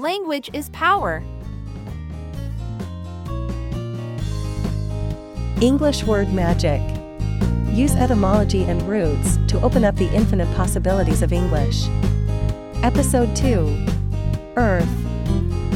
Language is power. English word magic. Use etymology and roots to open up the infinite possibilities of English. Episode 2 Earth.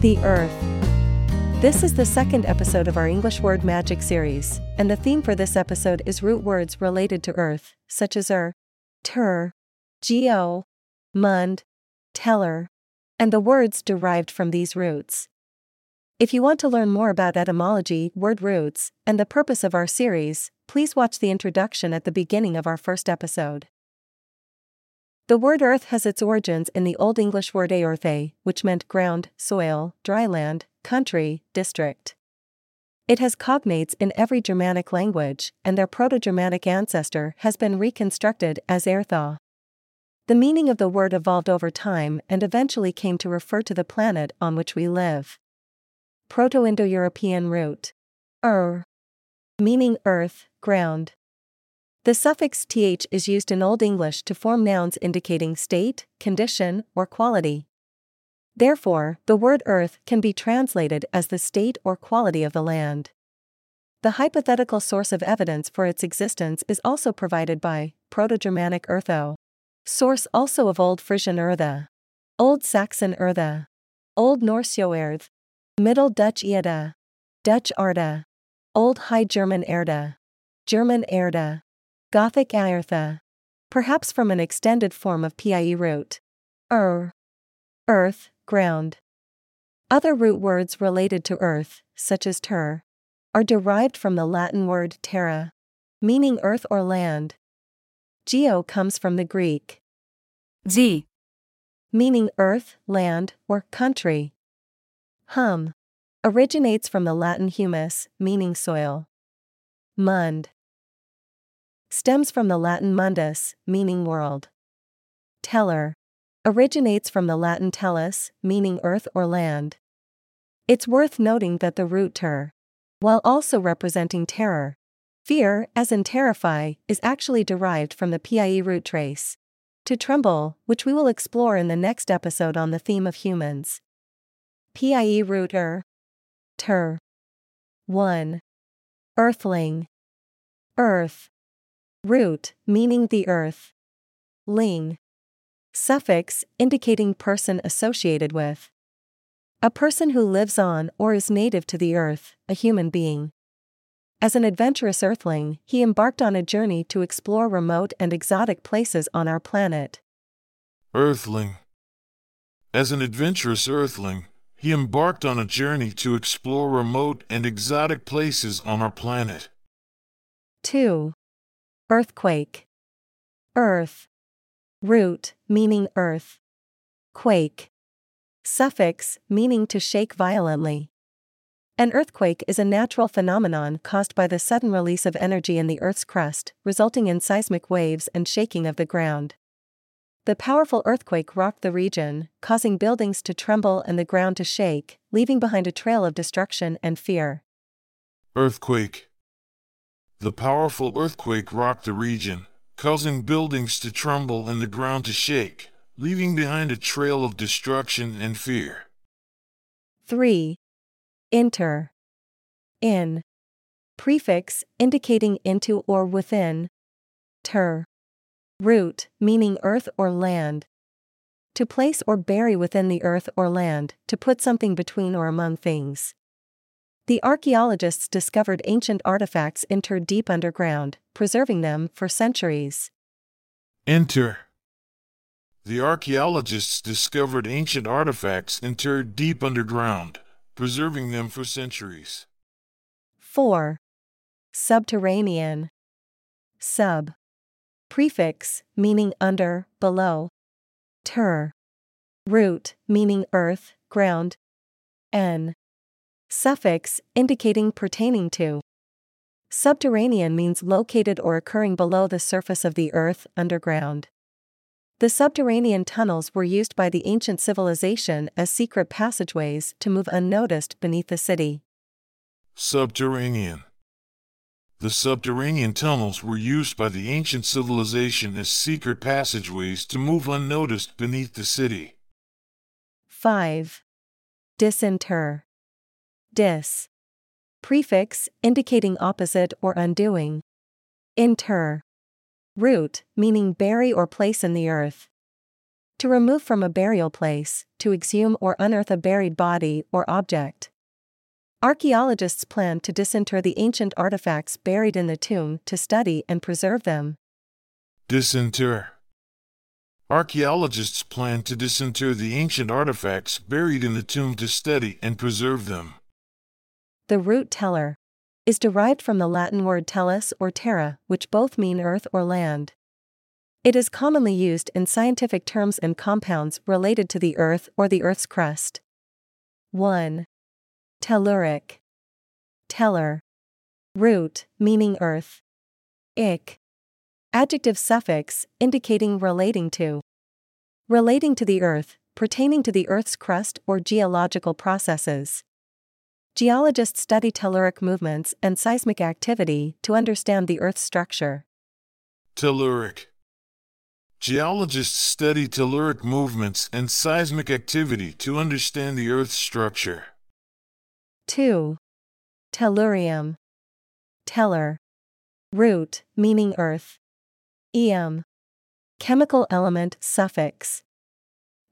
The Earth. This is the second episode of our English word magic series, and the theme for this episode is root words related to Earth, such as er, ter, geo, mund, tellur, and the words derived from these roots. If you want to learn more about etymology, word roots, and the purpose of our series, please watch the introduction at the beginning of our first episode. The word earth has its origins in the Old English word eorthe, which meant ground, soil, dry land, country, district. It has cognates in every Germanic language, and their Proto Germanic ancestor has been reconstructed as Ertha. The meaning of the word evolved over time and eventually came to refer to the planet on which we live. Proto Indo European root. Ur. Meaning earth, ground. The suffix th is used in Old English to form nouns indicating state, condition, or quality. Therefore, the word earth can be translated as the state or quality of the land. The hypothetical source of evidence for its existence is also provided by Proto Germanic Eartho. Source also of Old Frisian Ertha. Old Saxon Ertha. Old Norse Joerth. Middle Dutch Iada. Dutch Arda. Old High German Erda. German Erda. Gothic Aertha. Perhaps from an extended form of PIE root. Er. Earth, ground. Other root words related to earth, such as ter, are derived from the Latin word terra, meaning earth or land. Geo comes from the Greek G, meaning earth, land, or country. Hum originates from the Latin humus, meaning soil. Mund stems from the Latin mundus, meaning world. Tellur originates from the Latin tellus, meaning earth or land. It's worth noting that the root ter, while also representing terror, fear, as in terrify, is actually derived from the PIE root tres. To tremble, which we will explore in the next episode on the theme of humans. PIE root er. Ter. 1. Earthling. Earth. Root, meaning the earth. Ling. Suffix, indicating person associated with. A person who lives on or is native to the earth, a human being. As an adventurous earthling, he embarked on a journey to explore remote and exotic places on our planet. Earthling. As an adventurous earthling, he embarked on a journey to explore remote and exotic places on our planet. 2. Earthquake. Earth. Root, meaning earth. Quake. Suffix, meaning to shake violently. An earthquake is a natural phenomenon caused by the sudden release of energy in the Earth's crust, resulting in seismic waves and shaking of the ground. The powerful earthquake rocked the region, causing buildings to tremble and the ground to shake, leaving behind a trail of destruction and fear. Earthquake. The powerful earthquake rocked the region, causing buildings to tremble and the ground to shake, leaving behind a trail of destruction and fear. 3. Inter. In. Prefix, indicating into or within. Ter. Root, meaning earth or land. To place or bury within the earth or land, to put something between or among things. The archaeologists discovered ancient artifacts interred deep underground, preserving them for centuries. Inter. The archaeologists discovered ancient artifacts interred deep underground, preserving them for centuries. 4. Subterranean. Sub. Prefix, meaning under, below. Ter. Root, meaning earth, ground. N. Suffix, indicating pertaining to. Subterranean means located or occurring below the surface of the earth, underground. The subterranean tunnels were used by the ancient civilization as secret passageways to move unnoticed beneath the city. Subterranean. The subterranean tunnels were used by the ancient civilization as secret passageways to move unnoticed beneath the city. 5. Disinter. Dis. Prefix, indicating opposite or undoing. Inter. Root, meaning bury or place in the earth. To remove from a burial place, to exhume or unearth a buried body or object. Archaeologists plan to disinter the ancient artifacts buried in the tomb to study and preserve them. Disinter. Archaeologists plan to disinter the ancient artifacts buried in the tomb to study and preserve them. The root tellur is derived from the Latin word tellus or terra, which both mean earth or land. It is commonly used in scientific terms and compounds related to the earth or the earth's crust. 1. Telluric. Tellur. Root, meaning earth. Ik. Adjective suffix, indicating relating to. Relating to the earth, pertaining to the earth's crust or geological processes. Geologists study telluric movements and seismic activity to understand the earth's structure. Telluric. Geologists study telluric movements and seismic activity to understand the earth's structure. 2. Tellurium. Tellur. Root, meaning earth. Eum. Chemical element suffix.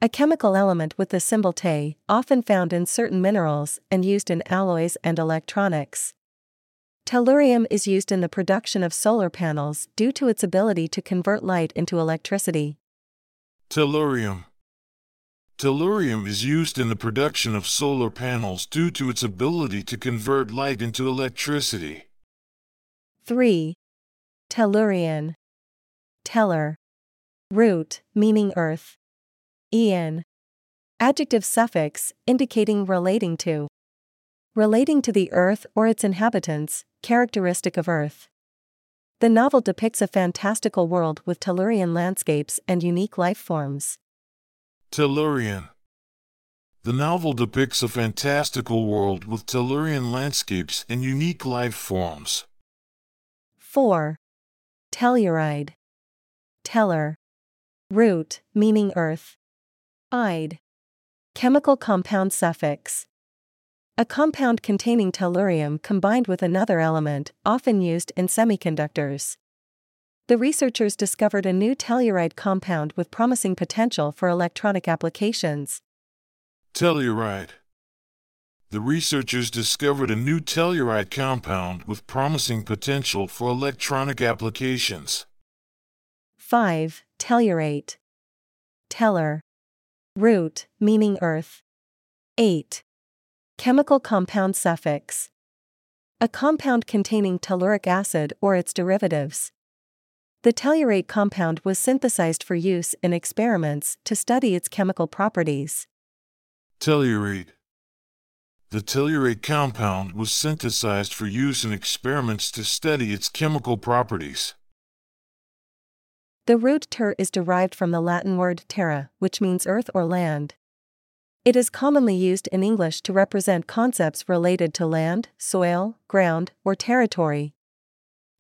A chemical element with the symbol Te, often found in certain minerals and used in alloys and electronics. Tellurium is used in the production of solar panels due to its ability to convert light into electricity. Tellurium. Tellurium is used in the production of solar panels due to its ability to convert light into electricity. 3. Tellurian. Tellur. Root, meaning earth. Ian. Adjective suffix, indicating relating to. Relating to the earth or its inhabitants, characteristic of earth. The novel depicts a fantastical world with Tellurian landscapes and unique life forms. Tellurian. The novel depicts a fantastical world with Tellurian landscapes and unique life forms. 4. Telluride. Tellur. Root, meaning earth. Ide. Chemical compound suffix. A compound containing tellurium combined with another element, often used in semiconductors. The researchers discovered a new telluride compound with promising potential for electronic applications. Telluride. The researchers discovered a new telluride compound with promising potential for electronic applications. 5. Tellurate. Tellur. Root, meaning earth. 8. Chemical compound suffix. A compound containing telluric acid or its derivatives. The tellurate compound was synthesized for use in experiments to study its chemical properties. Tellurate. The tellurate compound was synthesized for use in experiments to study its chemical properties. The root ter is derived from the Latin word terra, which means earth or land. It is commonly used in English to represent concepts related to land, soil, ground, or territory.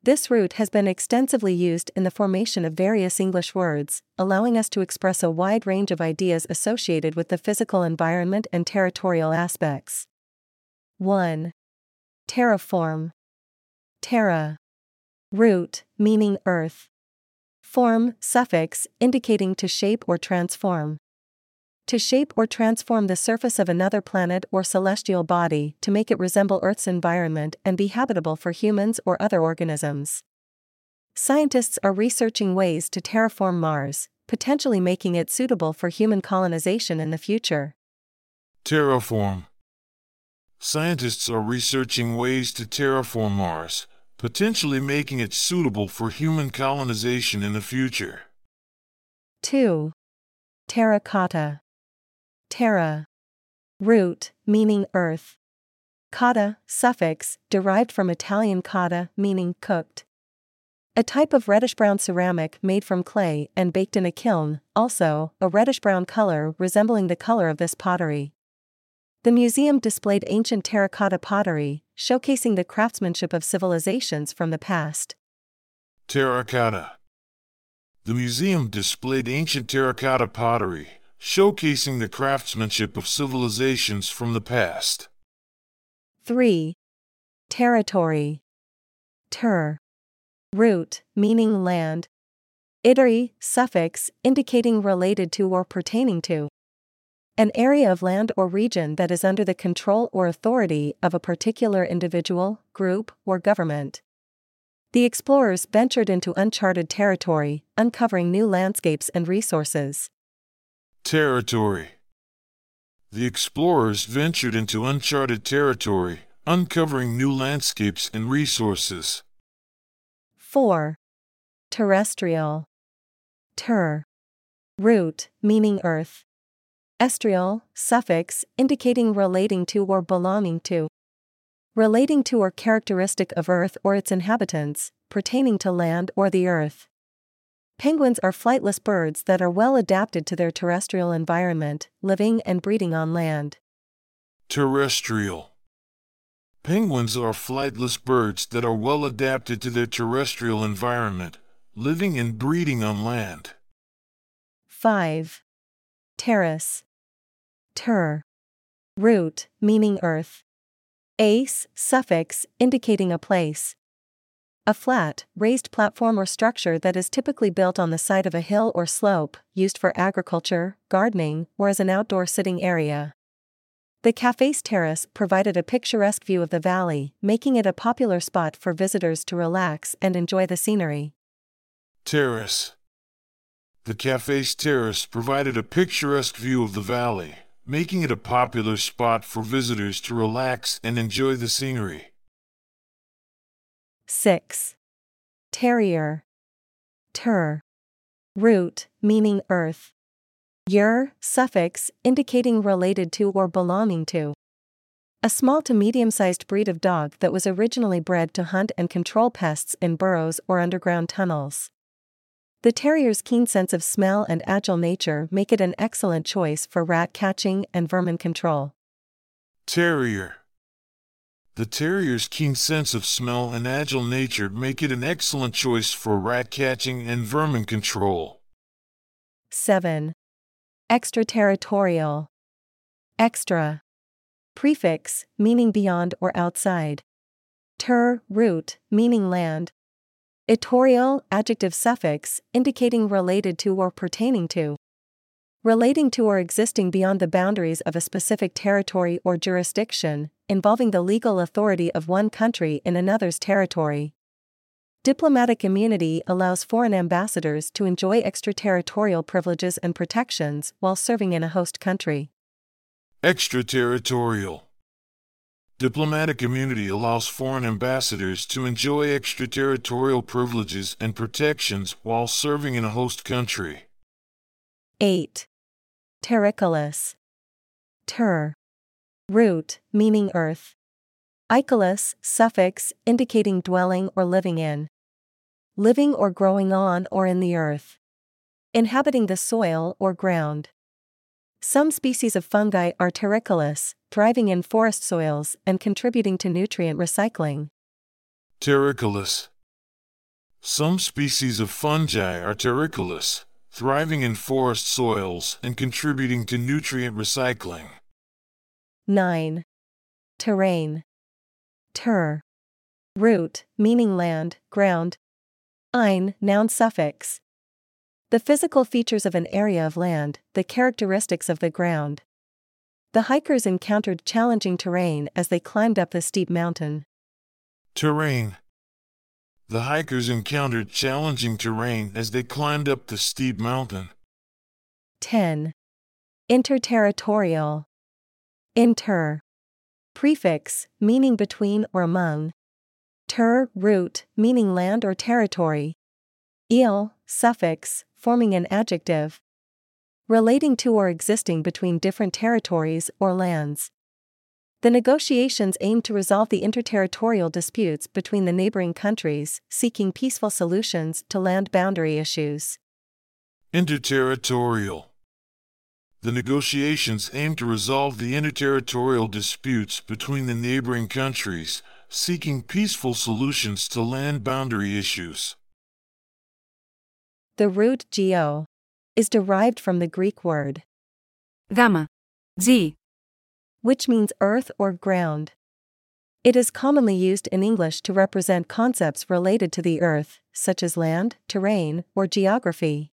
This root has been extensively used in the formation of various English words, allowing us to express a wide range of ideas associated with the physical environment and territorial aspects. 1. Terraform. Terra. Root, meaning earth. Form, suffix, indicating to shape or transform. To shape or transform the surface of another planet or celestial body to make it resemble Earth's environment and be habitable for humans or other organisms. Scientists are researching ways to terraform Mars, potentially making it suitable for human colonization in the future. Terraform. Scientists are researching ways to terraform Mars, potentially making it suitable for human colonization in the future. 2. Terracotta. Terra. Root, meaning earth. Cotta, suffix, derived from Italian cotta, meaning cooked. A type of reddish brown ceramic made from clay and baked in a kiln, also, a reddish brown color resembling the color of this pottery. The museum displayed ancient terracotta pottery, showcasing the craftsmanship of civilizations from the past. Terracotta. The museum displayed ancient terracotta pottery, showcasing the craftsmanship of civilizations from the past. 3. Territory. Ter. Root, meaning land. Itery, suffix, indicating related to or pertaining to. An area of land or region that is under the control or authority of a particular individual, group, or government. The explorers ventured into uncharted territory, uncovering new landscapes and resources. Territory. The explorers ventured into uncharted territory, uncovering new landscapes and resources. 4. Terrestrial. Ter. Root, meaning earth. Estrial, suffix, indicating relating to or belonging to. Relating to or characteristic of earth or its inhabitants, pertaining to land or the earth. Penguins are flightless birds that are well adapted to their terrestrial environment, living and breeding on land. Terrestrial. Penguins are flightless birds that are well adapted to their terrestrial environment, living and breeding on land. 5. Terrace. Ter. Root, meaning earth. Ace, suffix, indicating a place. A flat, raised platform or structure that is typically built on the side of a hill or slope, used for agriculture, gardening, or as an outdoor sitting area. The cafe's terrace provided a picturesque view of the valley, making it a popular spot for visitors to relax and enjoy the scenery. Terrace. The cafe's terrace provided a picturesque view of the valley, making it a popular spot for visitors to relax and enjoy the scenery. 6. Terrier. Ter. Root, meaning earth. Yer, suffix, indicating related to or belonging to. A small to medium sized breed of dog that was originally bred to hunt and control pests in burrows or underground tunnels. The terrier's keen sense of smell and agile nature make it an excellent choice for rat catching and vermin control. Terrier. The terrier's keen sense of smell and agile nature make it an excellent choice for rat catching and vermin control. 7. Extraterritorial. Extra. Prefix, meaning beyond or outside. Ter, root, meaning land, Etorial, adjective suffix, indicating related to or pertaining to. Relating to or existing beyond the boundaries of a specific territory or jurisdiction, involving the legal authority of one country in another's territory. Diplomatic immunity allows foreign ambassadors to enjoy extraterritorial privileges and protections while serving in a host country. Extraterritorial. Diplomatic immunity allows foreign ambassadors to enjoy extraterritorial privileges and protections while serving in a host country. 8. Terricolous. Ter. Root, meaning earth. Icolous, suffix, indicating dwelling or living in. Living or growing on or in the earth. Inhabiting the soil or ground. Some species of fungi are terricolous, thriving in forest soils and contributing to nutrient recycling. Terricolous. Some species of fungi are terricolous, thriving in forest soils and contributing to nutrient recycling. 9. Terrain. Ter. Root, meaning land, ground. Ein, noun suffix. The physical features of an area of land, the characteristics of the ground. The hikers encountered challenging terrain as they climbed up the steep mountain. Terrain. The hikers encountered challenging terrain as they climbed up the steep mountain. 10. Interterritorial. Inter. Prefix, meaning between or among. Ter, root, meaning land or territory. Il, suffix, forming an adjective. Relating to or existing between different territories or lands. The negotiations aim to resolve the interterritorial disputes between the neighboring countries, seeking peaceful solutions to land boundary issues. Interterritorial. The negotiations aim to resolve the interterritorial disputes between the neighboring countries, seeking peaceful solutions to land boundary issues. The root geo is derived from the Greek word Gamma. G. which means earth or ground. It is commonly used in English to represent concepts related to the earth, such as land, terrain, or geography.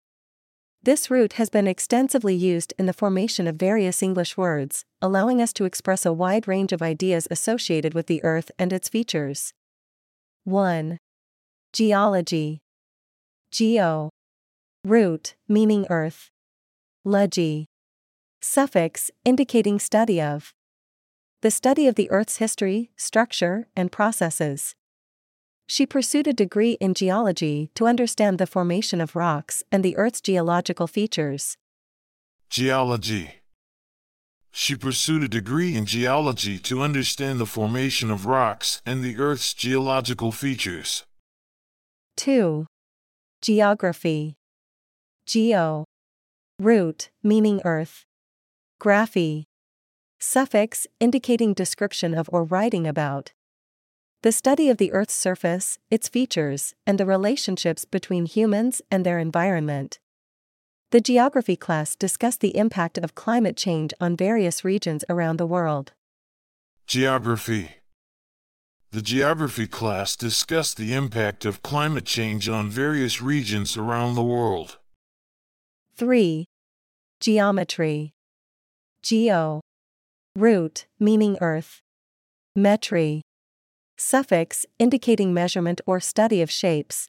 This root has been extensively used in the formation of various English words, allowing us to express a wide range of ideas associated with the earth and its features. 1. Geology. Geo. Root, meaning earth. Logy. Suffix, indicating study of. The study of the earth's history, structure, and processes. She pursued a degree in geology to understand the formation of rocks and the earth's geological features. Geology. She pursued a degree in geology to understand the formation of rocks and the Earth's geological features. 2. Geography. Geo. Root, meaning earth. Graphy. Suffix, indicating description of or writing about. The study of the Earth's surface, its features, and the relationships between humans and their environment. The geography class discussed the impact of climate change on various regions around the world. Geography. The geography class discussed the impact of climate change on various regions around the world. 3. Geometry. Geo. Root, meaning earth. Metry. Suffix, indicating measurement or study of shapes.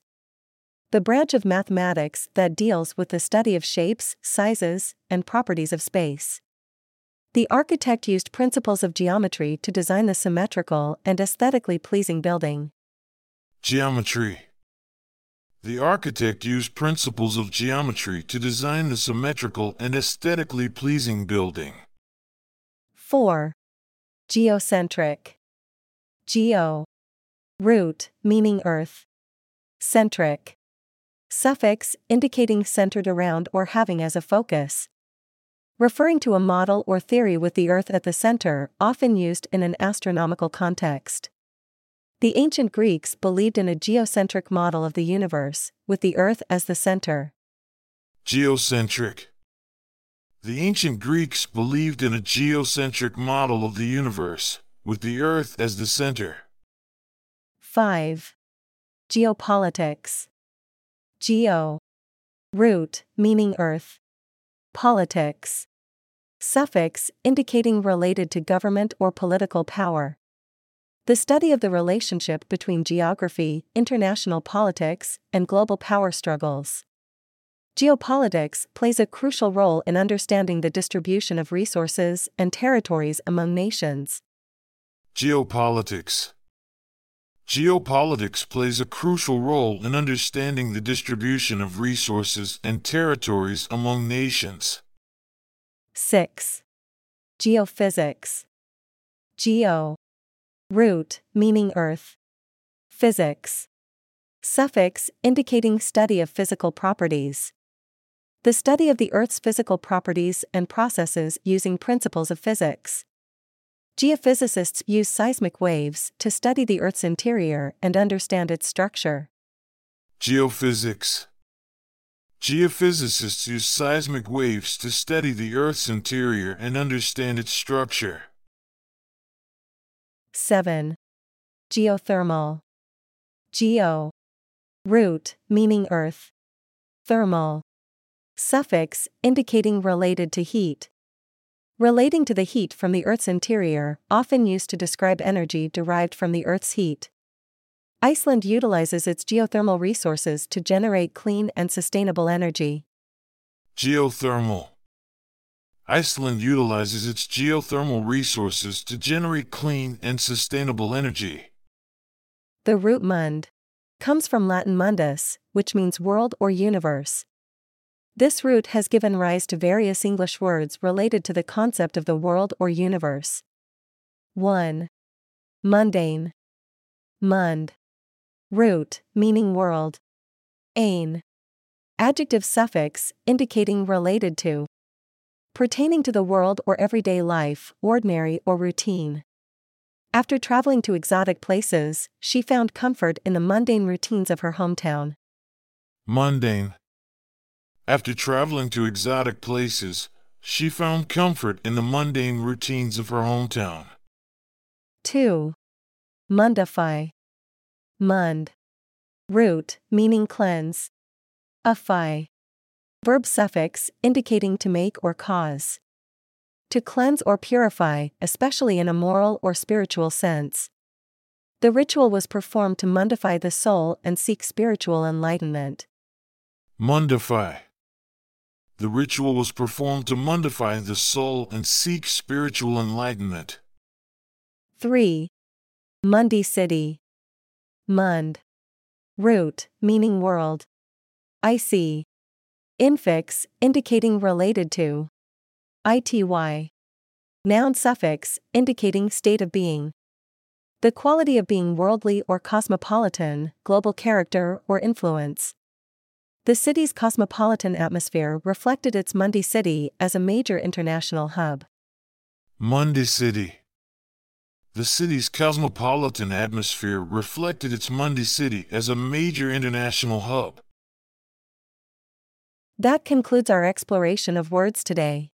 The branch of mathematics that deals with the study of shapes, sizes, and properties of space. The architect used principles of geometry to design the symmetrical and aesthetically pleasing building. Geometry. The architect used principles of geometry to design the symmetrical and aesthetically pleasing building. 4. Geocentric. Geo. Root, meaning earth. Centric. Suffix, indicating centered around or having as a focus. Referring to a model or theory with the earth at the center, often used in an astronomical context. The ancient Greeks believed in a geocentric model of the universe, with the earth as the center. Geocentric. The ancient Greeks believed in a geocentric model of the universe, with the Earth as the center. 5. Geopolitics. Geo. Root, meaning earth. Politics. Suffix, indicating related to government or political power. The study of the relationship between geography, international politics, and global power struggles. Geopolitics plays a crucial role in understanding the distribution of resources and territories among nations. Geopolitics. Geopolitics plays a crucial role in understanding the distribution of resources and territories among nations. 6. Geophysics. Geo. Root, meaning earth. Physics. Suffix, indicating study of physical properties. The study of the Earth's physical properties and processes using principles of physics. Geophysicists use seismic waves to study the Earth's interior and understand its structure. Geophysics. Geophysicists use seismic waves to study the Earth's interior and understand its structure. 7. Geothermal. Geo. Root, meaning earth. Thermal. Suffix, indicating related to heat. Relating to the heat from the Earth's interior, often used to describe energy derived from the Earth's heat. Iceland utilizes its geothermal resources to generate clean and sustainable energy. Geothermal. Iceland utilizes its geothermal resources to generate clean and sustainable energy. The root mund comes from Latin mundus, which means world or universe. This root has given rise to various English words related to the concept of the world or universe. 1. Mundane. Mund. Root, meaning world. Ain. Adjective suffix, indicating related to. Pertaining to the world or everyday life, ordinary or routine. After traveling to exotic places, she found comfort in the mundane routines of her hometown. Mundane. After traveling to exotic places, She found comfort in the mundane routines of her hometown. 2. Mundify. Mund. Root, meaning cleanse. Affy. Verb suffix, indicating to make or cause. To cleanse or purify, especially in a moral or spiritual sense. The ritual was performed to mundify the soul and seek spiritual enlightenment. Mundify. The ritual was performed to mundify the soul and seek spiritual enlightenment. 3. Mundicity. Mund. Root, meaning world. IC. Infix, indicating related to. ITY. Noun suffix, indicating state of being. The quality of being worldly or cosmopolitan, global character or influence. The city's cosmopolitan atmosphere reflected its Mundicity as a major international hub. Mundicity. The city's cosmopolitan atmosphere reflected its Mundi City as a major international hub. That concludes our exploration of words today.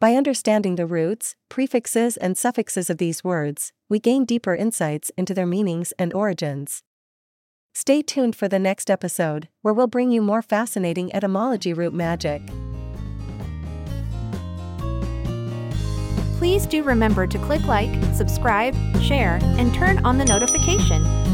By understanding the roots, prefixes, and suffixes of these words, we gain deeper insights into their meanings and origins. Stay tuned for the next episode, where we'll bring you more fascinating etymology root magic. Please do remember to click like, subscribe, share, and turn on the notification.